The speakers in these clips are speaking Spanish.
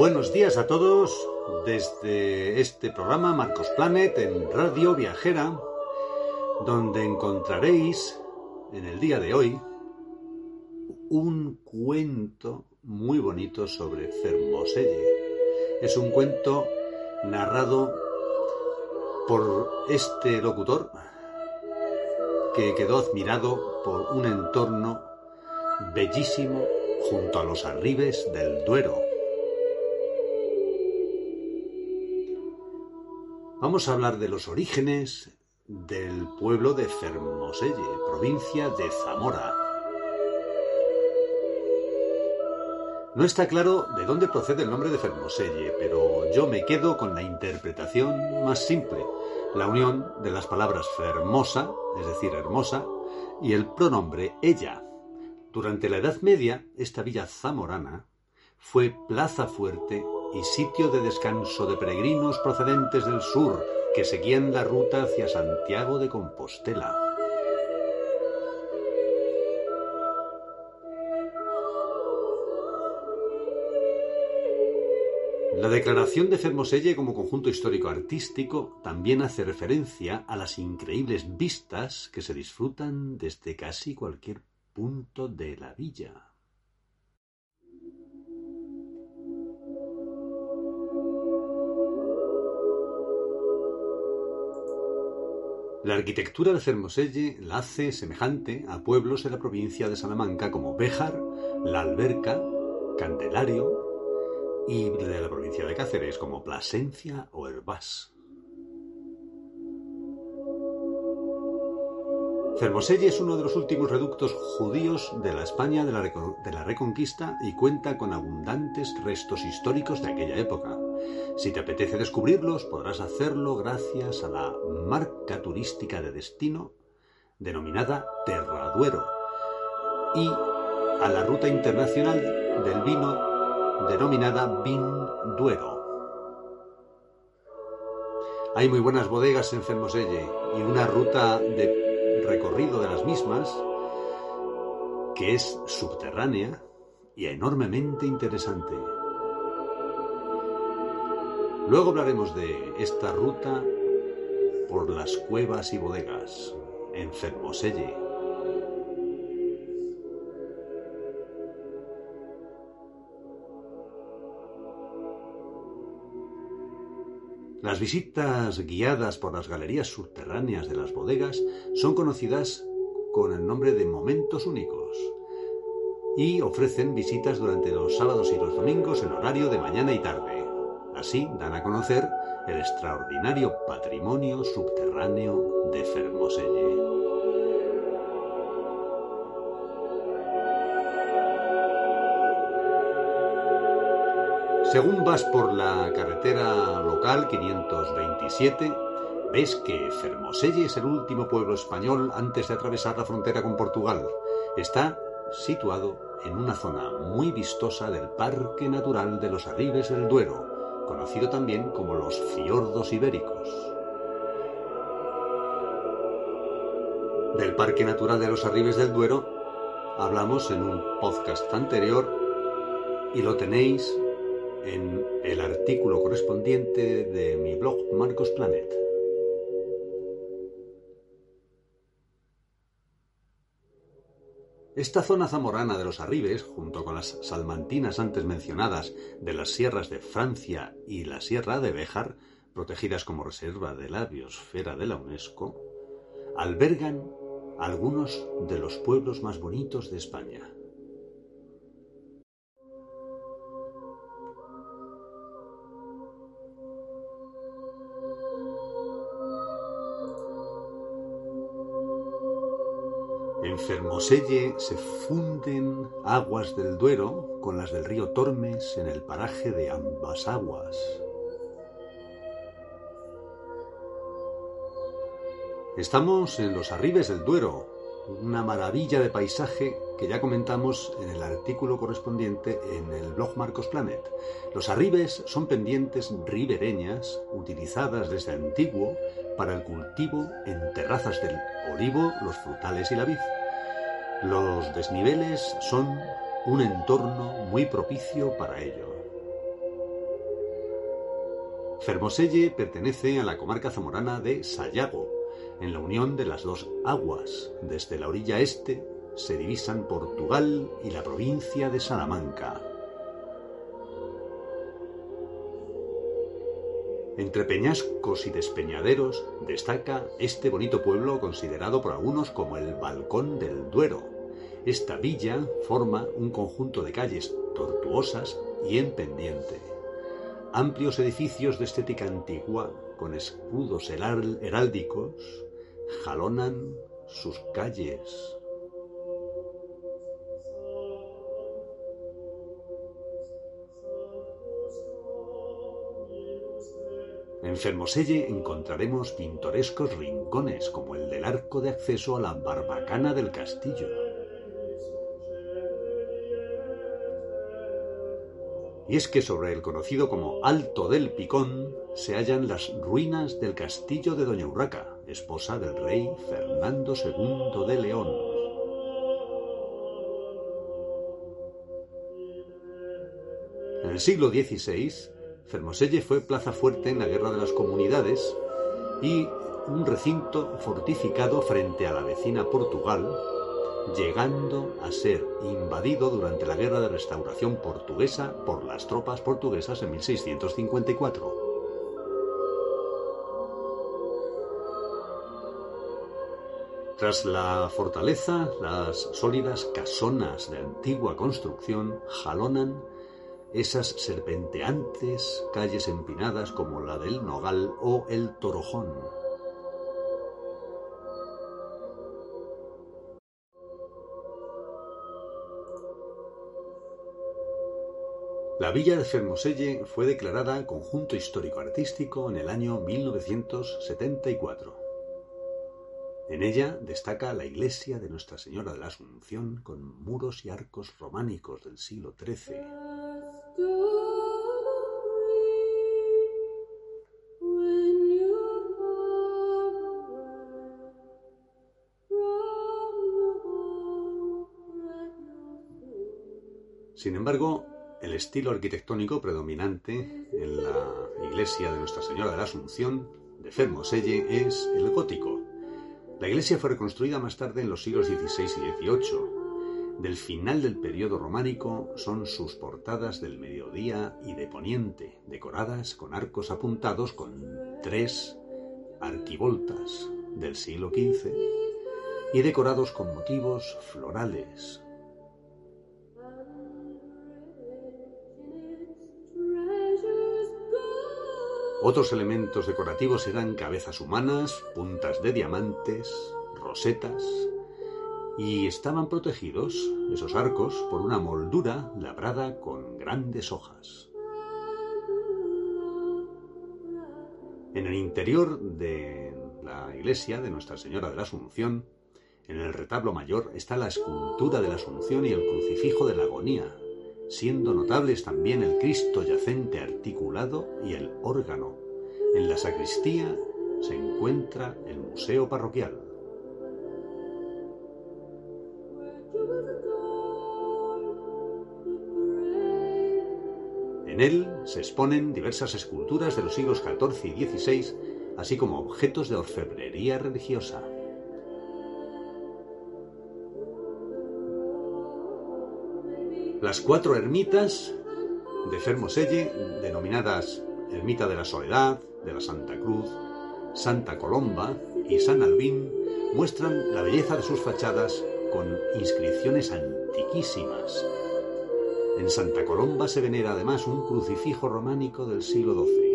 Buenos días a todos desde este programa Marcos Planet en Radio Viajera, donde encontraréis en el día de hoy un cuento muy bonito sobre Fermoselle. Es un cuento narrado por este locutor que quedó admirado por un entorno bellísimo junto a los arribes del Duero Vamos a hablar de los orígenes del pueblo de Fermoselle, provincia de Zamora. No está claro de dónde procede el nombre de Fermoselle, pero yo me quedo con la interpretación más simple, la unión de las palabras fermosa, es decir, hermosa, y el pronombre ella. Durante la Edad Media, esta villa zamorana fue plaza fuerte y sitio de descanso de peregrinos procedentes del sur que seguían la ruta hacia Santiago de Compostela. La declaración de Fermoselle como conjunto histórico-artístico también hace referencia a las increíbles vistas que se disfrutan desde casi cualquier punto de la villa. La arquitectura de Fermoselle la hace semejante a pueblos en la provincia de Salamanca como Béjar, La Alberca, Candelario y de la provincia de Cáceres como Plasencia o Herbás. Fermoselle es uno de los últimos reductos judíos de la España de la, de la Reconquista y cuenta con abundantes restos históricos de aquella época. Si te apetece descubrirlos, podrás hacerlo gracias a la marca turística de destino denominada Terraduero y a la ruta internacional del vino denominada Vin Duero. Hay muy buenas bodegas en Fermoselle y una ruta de recorrido de las mismas que es subterránea y enormemente interesante. Luego hablaremos de esta ruta por las cuevas y bodegas en Fermoselle. Las visitas guiadas por las galerías subterráneas de las bodegas son conocidas con el nombre de momentos únicos y ofrecen visitas durante los sábados y los domingos en horario de mañana y tarde. Así dan a conocer el extraordinario patrimonio subterráneo de Fermoselle. Según vas por la carretera local 527, ves que Fermoselle es el último pueblo español antes de atravesar la frontera con Portugal. Está situado en una zona muy vistosa del Parque Natural de los Arribes del Duero, conocido también como los fiordos ibéricos. Del Parque Natural de los Arribes del Duero hablamos en un podcast anterior y lo tenéis en el artículo correspondiente de mi blog Marcos Planet. Esta zona zamorana de los Arribes, junto con las salmantinas antes mencionadas de las sierras de Francia y la Sierra de Béjar, protegidas como reserva de la biosfera de la UNESCO, albergan algunos de los pueblos más bonitos de España. Fermoselle se funden aguas del Duero con las del río Tormes en el paraje de ambas aguas. Estamos en los arribes del Duero, una maravilla de paisaje que ya comentamos en el artículo correspondiente en el blog Marcos Planet. Los arribes son pendientes ribereñas utilizadas desde antiguo para el cultivo en terrazas del olivo, los frutales y la vid. Los desniveles son un entorno muy propicio para ello. Fermoselle pertenece a la comarca zamorana de Sayago, en la unión de las dos aguas. Desde la orilla este se divisan Portugal y la provincia de Salamanca. Entre peñascos y despeñaderos destaca este bonito pueblo considerado por algunos como el Balcón del Duero. Esta villa forma un conjunto de calles tortuosas y en pendiente. Amplios edificios de estética antigua con escudos heráldicos jalonan sus calles. En Fermoselle encontraremos pintorescos rincones como el del arco de acceso a la barbacana del castillo. Y es que sobre el conocido como Alto del Picón se hallan las ruinas del castillo de Doña Urraca, esposa del rey Fernando II de León. En el siglo XVI, Fermoselle fue plaza fuerte en la Guerra de las Comunidades y un recinto fortificado frente a la vecina Portugal, llegando a ser invadido durante la Guerra de Restauración Portuguesa por las tropas portuguesas en 1654. Tras la fortaleza, las sólidas casonas de antigua construcción jalonan esas serpenteantes calles empinadas como la del Nogal o el Torojón. La villa de Fermoselle fue declarada conjunto histórico-artístico en el año 1974. En ella destaca la iglesia de Nuestra Señora de la Asunción con muros y arcos románicos del siglo XIII. Sin embargo, el estilo arquitectónico predominante en la iglesia de Nuestra Señora de la Asunción de Fermoselle es el gótico, la iglesia fue reconstruida más tarde en los siglos XVI y XVIII. Del final del periodo románico son sus portadas del mediodía y de poniente, decoradas con arcos apuntados con tres arquivoltas del siglo XV y decorados con motivos florales, Otros elementos decorativos eran cabezas humanas, puntas de diamantes, rosetas, y estaban protegidos esos arcos por una moldura labrada con grandes hojas. En el interior de la iglesia de Nuestra Señora de la Asunción, en el retablo mayor, está la escultura de la Asunción y el crucifijo de la agonía, siendo notables también el Cristo yacente articulado y el órgano. En la sacristía se encuentra el museo parroquial. En él se exponen diversas esculturas de los siglos XIV y XVI, así como objetos de orfebrería religiosa. Las cuatro ermitas de Fermoselle, denominadas Ermita de la Soledad, de la Santa Cruz, Santa Colomba y San Albín, muestran la belleza de sus fachadas con inscripciones antiquísimas. En Santa Colomba se venera además un crucifijo románico del siglo XII.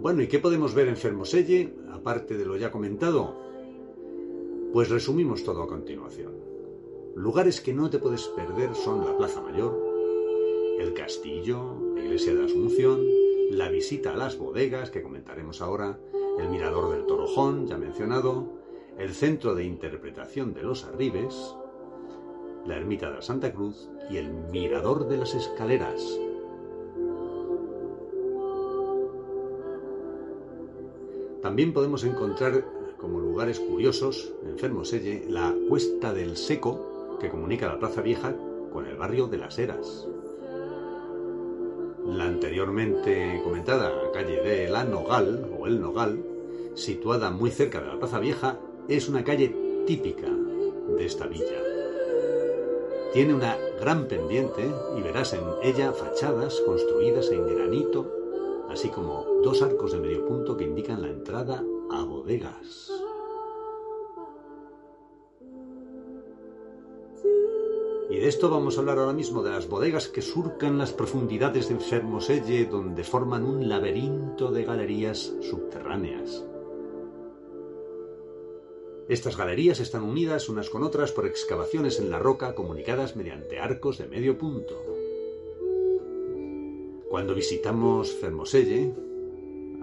Bueno, ¿y qué podemos ver en Fermoselle, aparte de lo ya comentado? Pues resumimos todo a continuación. Lugares que no te puedes perder son la Plaza Mayor, el castillo, la iglesia de Asunción, la visita a las bodegas, que comentaremos ahora, el mirador del Torojón, ya mencionado, el centro de interpretación de los Arribes, la ermita de la Santa Cruz y el mirador de las escaleras. También podemos encontrar como lugares curiosos en Fermoselle la Cuesta del Seco, que comunica la Plaza Vieja con el barrio de las Heras. La anteriormente comentada calle de La Nogal o El Nogal, situada muy cerca de la Plaza Vieja, es una calle típica de esta villa. Tiene una gran pendiente y verás en ella fachadas construidas en granito, así como dos arcos de medio punto que indican la entrada a bodegas. Y de esto vamos a hablar ahora mismo, de las bodegas que surcan las profundidades de Fermoselle, donde forman un laberinto de galerías subterráneas. Estas galerías están unidas unas con otras por excavaciones en la roca comunicadas mediante arcos de medio punto. Cuando visitamos Fermoselle,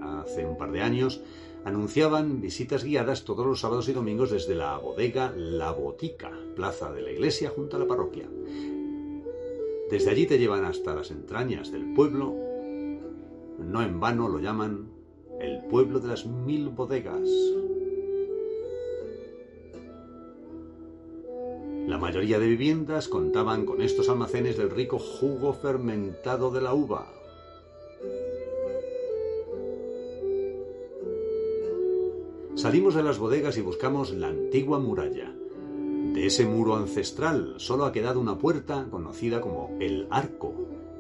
hace un par de años, anunciaban visitas guiadas todos los sábados y domingos desde la bodega La Botica, plaza de la iglesia junto a la parroquia. Desde allí te llevan hasta las entrañas del pueblo. No en vano lo llaman el pueblo de las mil bodegas. Mayoría de viviendas contaban con estos almacenes del rico jugo fermentado de la uva, Salimos de las bodegas y buscamos la antigua muralla. De ese muro ancestral solo ha quedado una puerta conocida como el arco,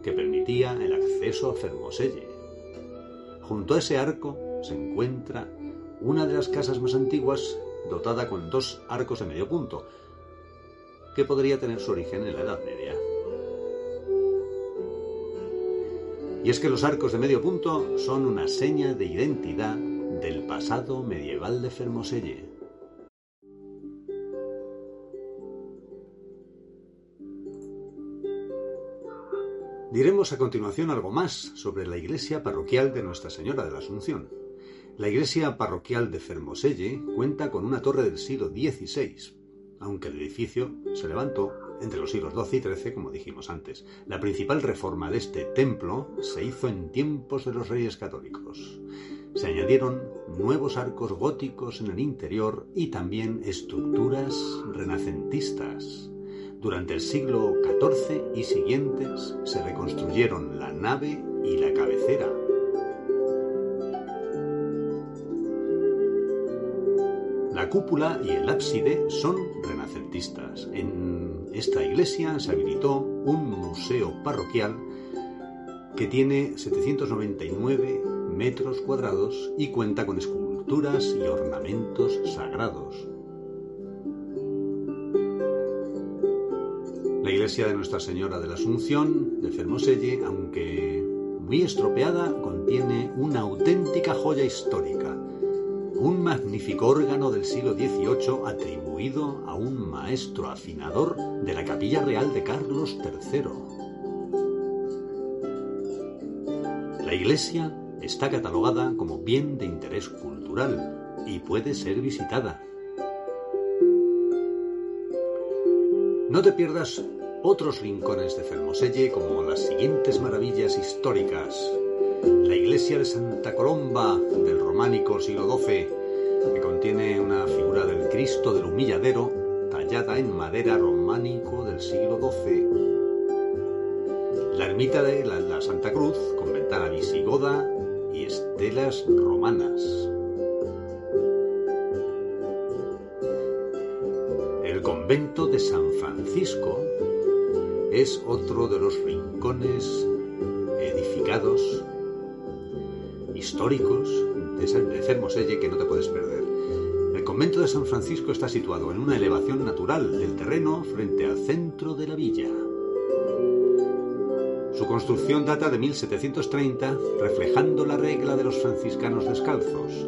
que permitía el acceso a Fermoselle. Junto a ese arco se encuentra una de las casas más antiguas dotada con dos arcos de medio punto, que podría tener su origen en la Edad Media. Y es que los arcos de medio punto son una seña de identidad del pasado medieval de Fermoselle. Diremos a continuación algo más sobre la iglesia parroquial de Nuestra Señora de la Asunción. La iglesia parroquial de Fermoselle cuenta con una torre del siglo XVI, aunque el edificio se levantó entre los siglos XII y XIII, como dijimos antes. La principal reforma de este templo se hizo en tiempos de los reyes católicos. Se añadieron nuevos arcos góticos en el interior y también estructuras renacentistas. Durante el siglo XIV y siguientes se reconstruyeron la nave y la cabecera. La cúpula y el ábside son renacentistas. En esta iglesia se habilitó un museo parroquial que tiene 799 metros cuadrados y cuenta con esculturas y ornamentos sagrados. La iglesia de Nuestra Señora de la Asunción de Fermoselle, aunque muy estropeada, contiene una auténtica joya histórica, un magnífico órgano del siglo XVIII atribuido a un maestro afinador de la Capilla Real de Carlos III. La iglesia está catalogada como bien de interés cultural y puede ser visitada. No te pierdas otros rincones de Fermoselle como las siguientes maravillas históricas. La iglesia de Santa Colomba del románico siglo XII, que contiene una figura del Cristo del Humilladero tallada en madera románico del siglo XII. La ermita de la, la Santa Cruz, con ventana visigoda y estelas romanas. El convento de San Francisco es otro de los rincones históricos de Fermoselle que no te puedes perder. El convento de San Francisco está situado en una elevación natural del terreno frente al centro de la villa. Su construcción data de 1730, reflejando la regla de los franciscanos descalzos.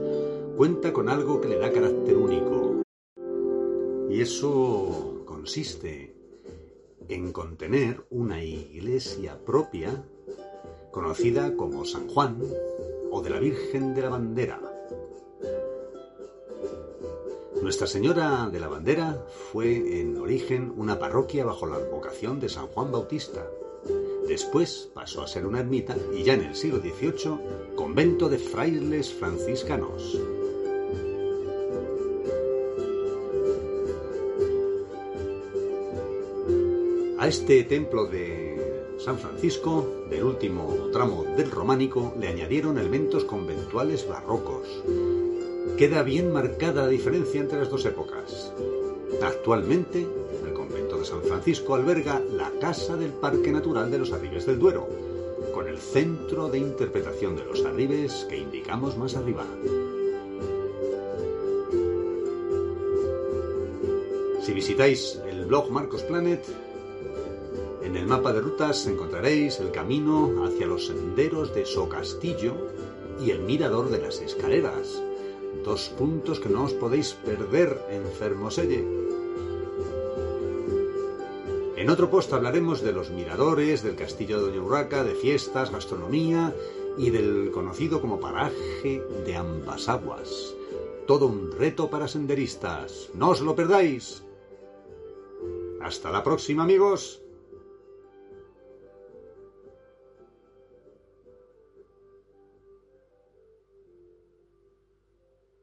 Cuenta con algo que le da carácter único. Y eso consiste en contener una iglesia propia conocida como San Juan o de la Virgen de la Bandera. Nuestra Señora de la Bandera fue en origen una parroquia bajo la advocación de San Juan Bautista. Después pasó a ser una ermita y ya en el siglo XVIII convento de frailes franciscanos. A este templo de San Francisco, del último tramo del románico, le añadieron elementos conventuales barrocos. Queda bien marcada la diferencia entre las dos épocas. Actualmente, el convento de San Francisco alberga la Casa del Parque Natural de los Arribes del Duero, con el centro de interpretación de los arribes que indicamos más arriba. Si visitáis el blog Marcos Planet, en el mapa de rutas encontraréis el camino hacia los senderos de Socastillo y el mirador de las escaleras. Dos puntos que no os podéis perder en Fermoselle. En otro post hablaremos de los miradores, del castillo de Doña Urraca, de fiestas, gastronomía y del conocido como paraje de ambas aguas. Todo un reto para senderistas. No os lo perdáis. Hasta la próxima amigos.